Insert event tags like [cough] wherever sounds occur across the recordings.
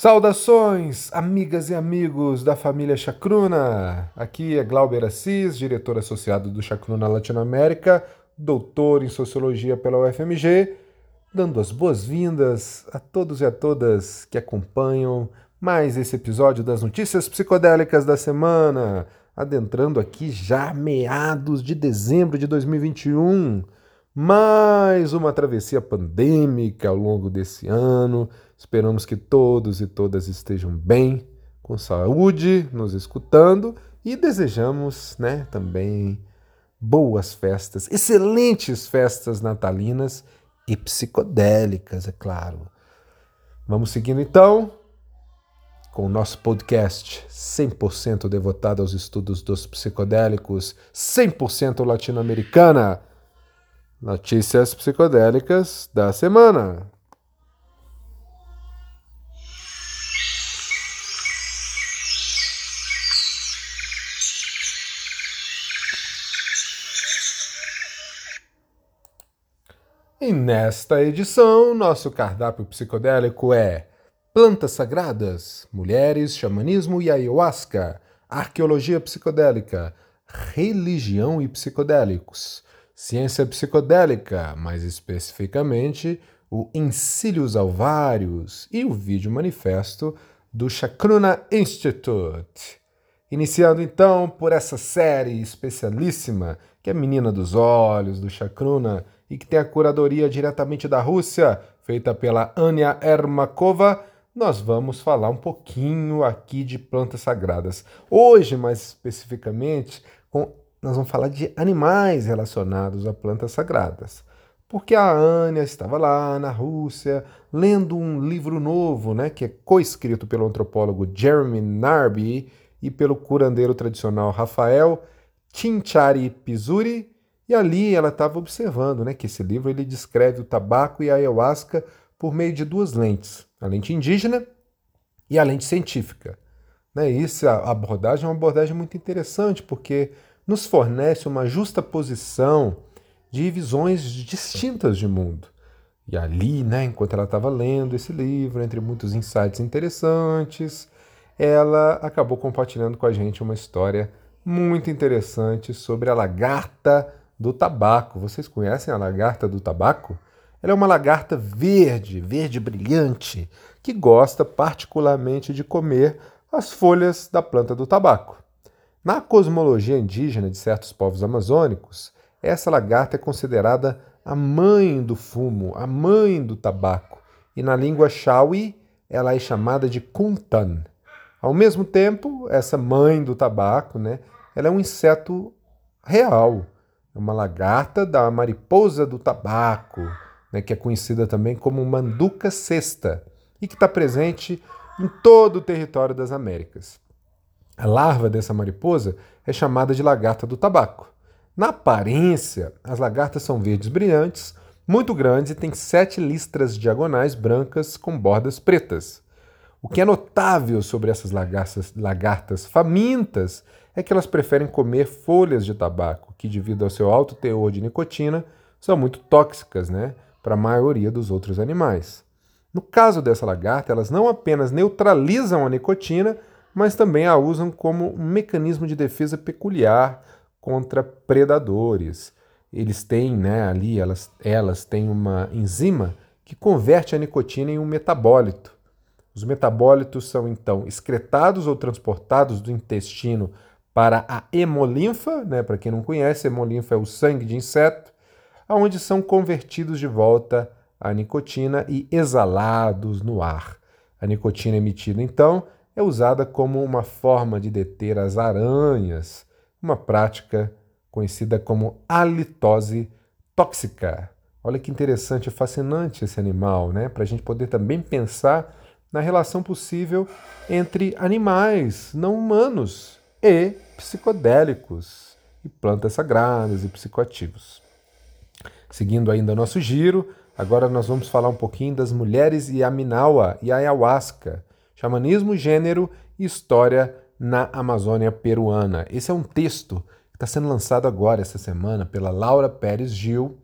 Saudações, amigas e amigos da família Chacruna! Aqui é Glauber Assis, diretor associado do Chacruna Latinoamérica, doutor em Sociologia pela UFMG, dando as boas-vindas a todos e a todas que acompanham mais esse episódio das notícias psicodélicas da semana, adentrando aqui já meados de dezembro de 2021. Mais uma travessia pandêmica ao longo desse ano Esperamos que todos e todas estejam bem, com saúde, nos escutando e desejamos, né, também boas festas, excelentes festas natalinas e psicodélicas, é claro. Vamos seguindo então com o nosso podcast 100% devotado aos estudos dos psicodélicos, 100% latino-americana. Notícias psicodélicas da semana. E nesta edição, nosso cardápio psicodélico é Plantas Sagradas, Mulheres, Xamanismo e Ayahuasca, Arqueologia Psicodélica, Religião e Psicodélicos, Ciência Psicodélica, mais especificamente o Encílios Alvários e o vídeo manifesto do Chacruna Institute. Iniciando então por essa série especialíssima, que é Menina dos Olhos, do Chacruna e que tem a curadoria diretamente da Rússia, feita pela Ania Ermakova, nós vamos falar um pouquinho aqui de plantas sagradas. Hoje, mais especificamente, com, nós vamos falar de animais relacionados a plantas sagradas. Porque a Ania estava lá na Rússia lendo um livro novo, né, que é coescrito pelo antropólogo Jeremy Narby e pelo curandeiro tradicional Rafael Chinchari Pizuri, e ali ela estava observando né, que esse livro ele descreve o tabaco e a ayahuasca por meio de duas lentes, a lente indígena e a lente científica. Né, isso, a abordagem é uma abordagem muito interessante, porque nos fornece uma justa posição de visões distintas de mundo. E ali, né, enquanto ela estava lendo esse livro, entre muitos insights interessantes, ela acabou compartilhando com a gente uma história muito interessante sobre a lagarta do tabaco. Vocês conhecem a lagarta do tabaco? Ela é uma lagarta verde, verde brilhante, que gosta particularmente de comer as folhas da planta do tabaco. Na cosmologia indígena de certos povos amazônicos, essa lagarta é considerada a mãe do fumo, a mãe do tabaco, e na língua Shawi ela é chamada de kuntan. Ao mesmo tempo, essa mãe do tabaco, né, ela é um inseto real, é uma lagarta da mariposa do tabaco, né, que é conhecida também como manduca cesta e que está presente em todo o território das Américas. A larva dessa mariposa é chamada de lagarta do tabaco. Na aparência, as lagartas são verdes brilhantes, muito grandes e têm sete listras diagonais brancas com bordas pretas. O que é notável sobre essas lagartas, lagartas famintas é que elas preferem comer folhas de tabaco, que, devido ao seu alto teor de nicotina, são muito tóxicas né, para a maioria dos outros animais. No caso dessa lagarta, elas não apenas neutralizam a nicotina, mas também a usam como um mecanismo de defesa peculiar contra predadores. Eles têm, né, ali, elas, elas têm uma enzima que converte a nicotina em um metabólito. Os metabólitos são então excretados ou transportados do intestino para a hemolinfa, né? para quem não conhece, hemolinfa é o sangue de inseto, onde são convertidos de volta a nicotina e exalados no ar. A nicotina emitida, então, é usada como uma forma de deter as aranhas, uma prática conhecida como halitose tóxica. Olha que interessante e fascinante esse animal, né? Para a gente poder também pensar na relação possível entre animais não humanos e psicodélicos e plantas sagradas e psicoativos. Seguindo ainda nosso giro, agora nós vamos falar um pouquinho das mulheres e a Minawa e a ayahuasca, xamanismo, gênero e história na Amazônia peruana. Esse é um texto que está sendo lançado agora essa semana pela Laura Pérez Gil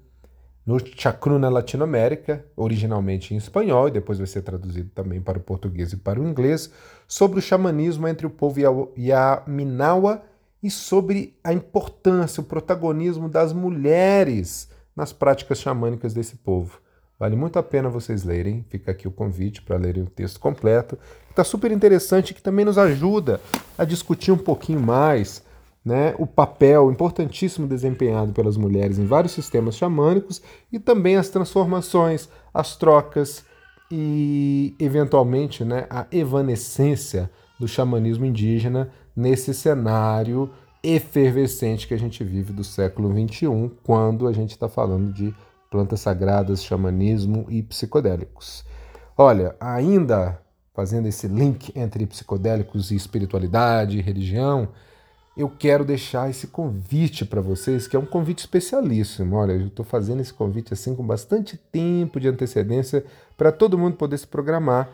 no Chacruna Latinoamérica, originalmente em espanhol e depois vai ser traduzido também para o português e para o inglês, sobre o xamanismo entre o povo Yaminawa e sobre a importância, o protagonismo das mulheres nas práticas xamânicas desse povo. Vale muito a pena vocês lerem, fica aqui o convite para lerem o texto completo. Está super interessante que também nos ajuda a discutir um pouquinho mais né, o papel importantíssimo desempenhado pelas mulheres em vários sistemas xamânicos e também as transformações, as trocas e, eventualmente, né, a evanescência do xamanismo indígena nesse cenário efervescente que a gente vive do século XXI, quando a gente está falando de plantas sagradas, xamanismo e psicodélicos. Olha, ainda fazendo esse link entre psicodélicos e espiritualidade, e religião, eu quero deixar esse convite para vocês, que é um convite especialíssimo. Olha, eu estou fazendo esse convite assim com bastante tempo de antecedência para todo mundo poder se programar,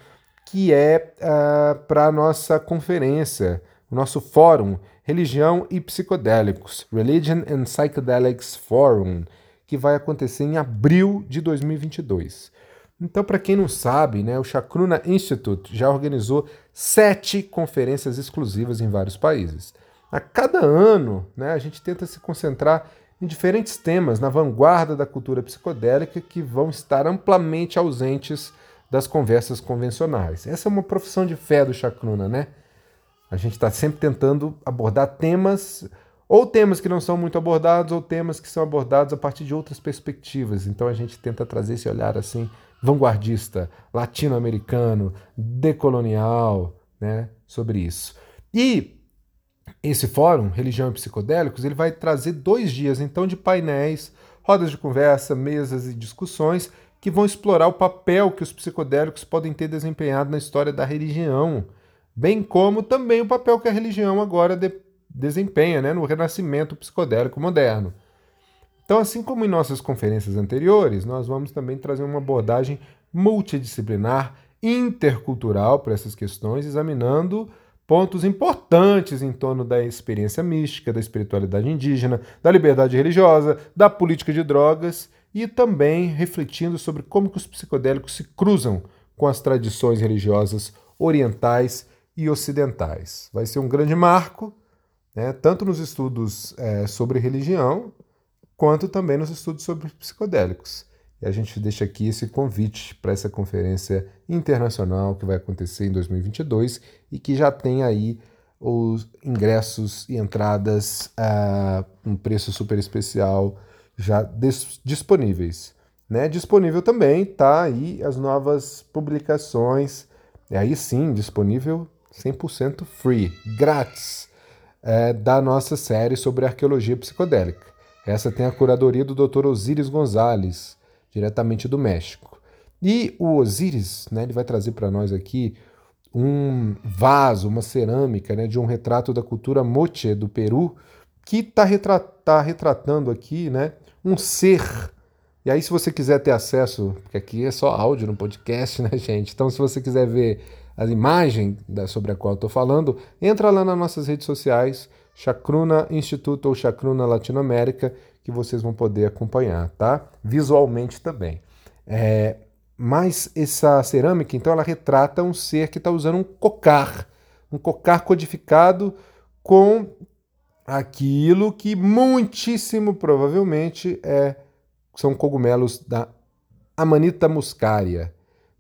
que é uh, ah, para a nossa conferência, o nosso fórum Religião e Psicodélicos, Religion and Psychedelics Forum, que vai acontecer em abril de 2022. Então, para quem não sabe, né, o Chakruna Institute já organizou sete conferências exclusivas em vários países. A cada ano, né, a gente tenta se concentrar em diferentes temas na vanguarda da cultura psicodélica que vão estar amplamente ausentes das conversas convencionais. Essa é uma profissão de fé do Chakruna, né? A gente está sempre tentando abordar temas, ou temas que não são muito abordados, ou temas que são abordados a partir de outras perspectivas. Então a gente tenta trazer esse olhar assim vanguardista, latino-americano, decolonial, né, sobre isso. E esse fórum, Religião e Psicodélicos, ele vai trazer dois dias então de painéis, rodas de conversa, mesas e discussões que vão explorar o papel que os psicodélicos podem ter desempenhado na história da religião, bem como também o papel que a religião agora desempenha né, no renascimento psicodélico moderno. Então, assim como em nossas conferências anteriores, nós vamos também trazer uma abordagem multidisciplinar, intercultural para essas questões, examinando pontos importantes em torno da experiência mística, da espiritualidade indígena, da liberdade religiosa, da política de drogas e também refletindo sobre como que os psicodélicos se cruzam com as tradições religiosas orientais e ocidentais. Vai ser um grande marco, né, tanto nos estudos é, sobre religião, quanto também nos estudos sobre psicodélicos. E a gente deixa aqui esse convite para essa conferência internacional que vai acontecer em 2022 e que já tem aí os ingressos e entradas a um preço super especial já disponíveis. Né? Disponível também tá aí as novas publicações, e aí sim, disponível 100% free, grátis, é, da nossa série sobre arqueologia psicodélica. Essa tem a curadoria do Dr. Osiris Gonzalez, diretamente do México. E o Osiris, né, ele vai trazer para nós aqui um vaso, uma cerâmica né, de um retrato da cultura moche do Peru, que está tá retratando aqui né, um ser. E aí, se você quiser ter acesso, porque aqui é só áudio no podcast, né, [laughs] gente? Então, se você quiser ver a imagem da, sobre a qual estou falando, entra lá nas nossas redes sociais, Chacruna Instituto ou Chacruna Latinoamérica, que vocês vão poder acompanhar, tá? Visualmente também. É, mas essa cerâmica, então, ela retrata um ser que está usando um cocar, um cocar codificado com aquilo que muitíssimo provavelmente é, são cogumelos da Amanita muscaria.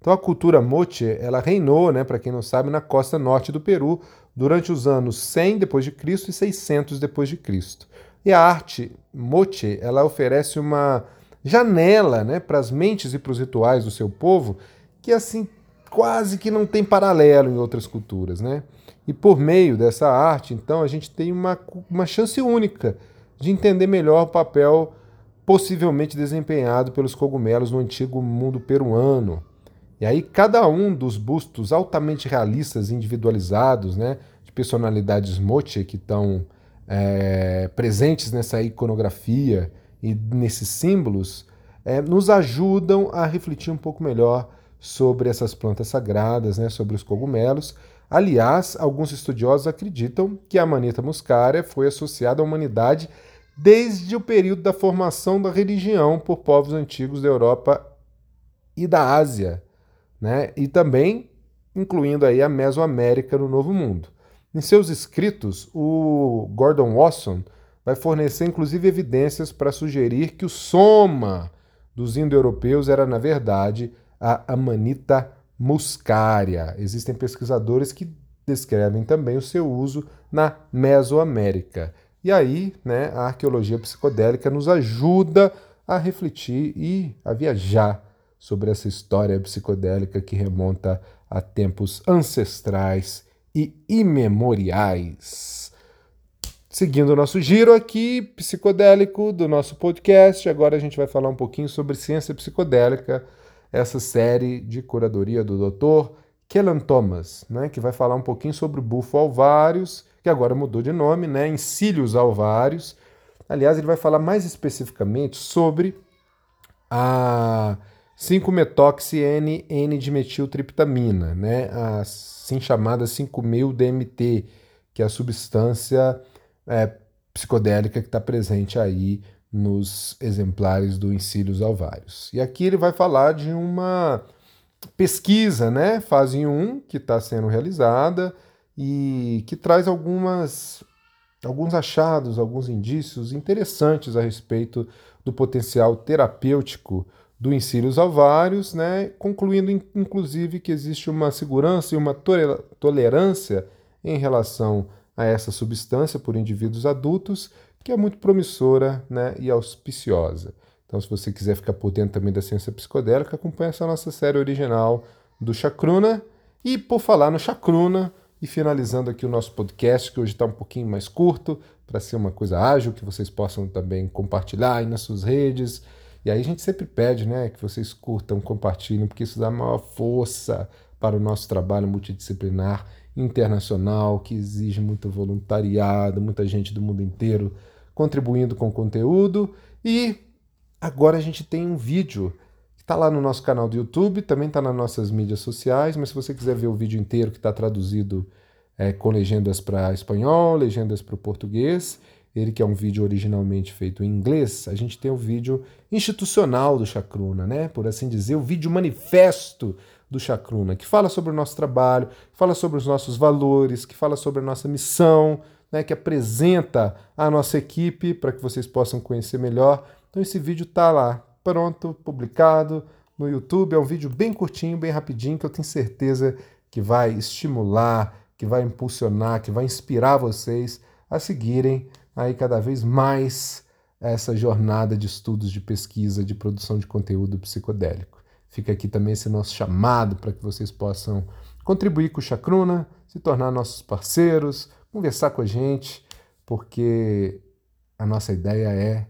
Então a cultura moche, ela reinou, né, para quem não sabe, na costa norte do Peru durante os anos 100 depois de Cristo e 600 depois de Cristo. E a arte moche, ela oferece uma janela né, para as mentes e para os rituais do seu povo que assim quase que não tem paralelo em outras culturas. Né? E por meio dessa arte, então, a gente tem uma, uma chance única de entender melhor o papel possivelmente desempenhado pelos cogumelos no antigo mundo peruano. E aí cada um dos bustos altamente realistas, individualizados, né, de personalidades moche que estão é, presentes nessa iconografia e nesses símbolos é, nos ajudam a refletir um pouco melhor sobre essas plantas sagradas, né, sobre os cogumelos. Aliás, alguns estudiosos acreditam que a maneta muscária foi associada à humanidade desde o período da formação da religião por povos antigos da Europa e da Ásia, né? e também incluindo aí a Mesoamérica no Novo Mundo. Em seus escritos, o Gordon Wasson vai fornecer inclusive evidências para sugerir que o soma dos indo-europeus era, na verdade, a Amanita muscaria. Existem pesquisadores que descrevem também o seu uso na Mesoamérica. E aí, né, a arqueologia psicodélica nos ajuda a refletir e a viajar sobre essa história psicodélica que remonta a tempos ancestrais e imemoriais. Seguindo o nosso giro aqui, psicodélico do nosso podcast, agora a gente vai falar um pouquinho sobre ciência psicodélica, essa série de curadoria do Dr. Kellan Thomas, né, que vai falar um pouquinho sobre o bufo alvários, que agora mudou de nome, né, encílios alvários. Aliás, ele vai falar mais especificamente sobre a 5-metoxi-N-dimetiltriptamina, né, a assim chamada 5-mil-DMT, que é a substância é, psicodélica que está presente aí nos exemplares do Encílios alvários. E aqui ele vai falar de uma pesquisa, né, fase 1, que está sendo realizada e que traz algumas alguns achados, alguns indícios interessantes a respeito do potencial terapêutico do encílios alvários, né, concluindo inclusive que existe uma segurança e uma tolerância em relação a essa substância por indivíduos adultos, que é muito promissora né, e auspiciosa. Então, se você quiser ficar por dentro também da ciência psicodélica, acompanhe essa nossa série original do Chacruna. E por falar no Chacruna, e finalizando aqui o nosso podcast, que hoje está um pouquinho mais curto, para ser uma coisa ágil, que vocês possam também compartilhar aí nas suas redes, e aí a gente sempre pede né, que vocês curtam, compartilhem, porque isso dá maior força para o nosso trabalho multidisciplinar internacional, que exige muito voluntariado, muita gente do mundo inteiro contribuindo com conteúdo. E agora a gente tem um vídeo que está lá no nosso canal do YouTube, também está nas nossas mídias sociais, mas se você quiser ver o vídeo inteiro que está traduzido é, com legendas para espanhol, legendas para o português, ele que é um vídeo originalmente feito em inglês, a gente tem o vídeo institucional do Chacruna, né? Por assim dizer, o vídeo manifesto do Chacruna, que fala sobre o nosso trabalho, fala sobre os nossos valores, que fala sobre a nossa missão, né, que apresenta a nossa equipe para que vocês possam conhecer melhor. Então esse vídeo está lá, pronto, publicado no YouTube. É um vídeo bem curtinho, bem rapidinho, que eu tenho certeza que vai estimular, que vai impulsionar, que vai inspirar vocês a seguirem aí cada vez mais essa jornada de estudos, de pesquisa, de produção de conteúdo psicodélico. Fica aqui também esse nosso chamado para que vocês possam contribuir com o Chacruna, se tornar nossos parceiros, conversar com a gente, porque a nossa ideia é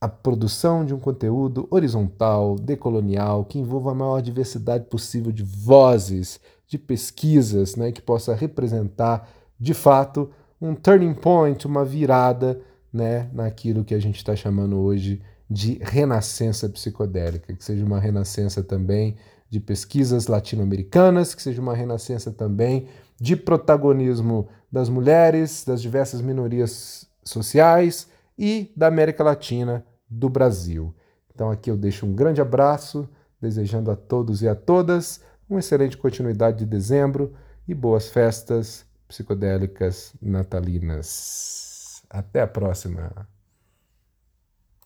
a produção de um conteúdo horizontal, decolonial, que envolva a maior diversidade possível de vozes, de pesquisas, né, que possa representar de fato um turning point, uma virada né, naquilo que a gente está chamando hoje de renascença psicodélica, que seja uma renascença também de pesquisas latino-americanas, que seja uma renascença também de protagonismo das mulheres, das diversas minorias sociais e da América Latina, do Brasil. Então aqui eu deixo um grande abraço, desejando a todos e a todas uma excelente continuidade de dezembro e boas festas psicodélicas natalinas. Até a próxima!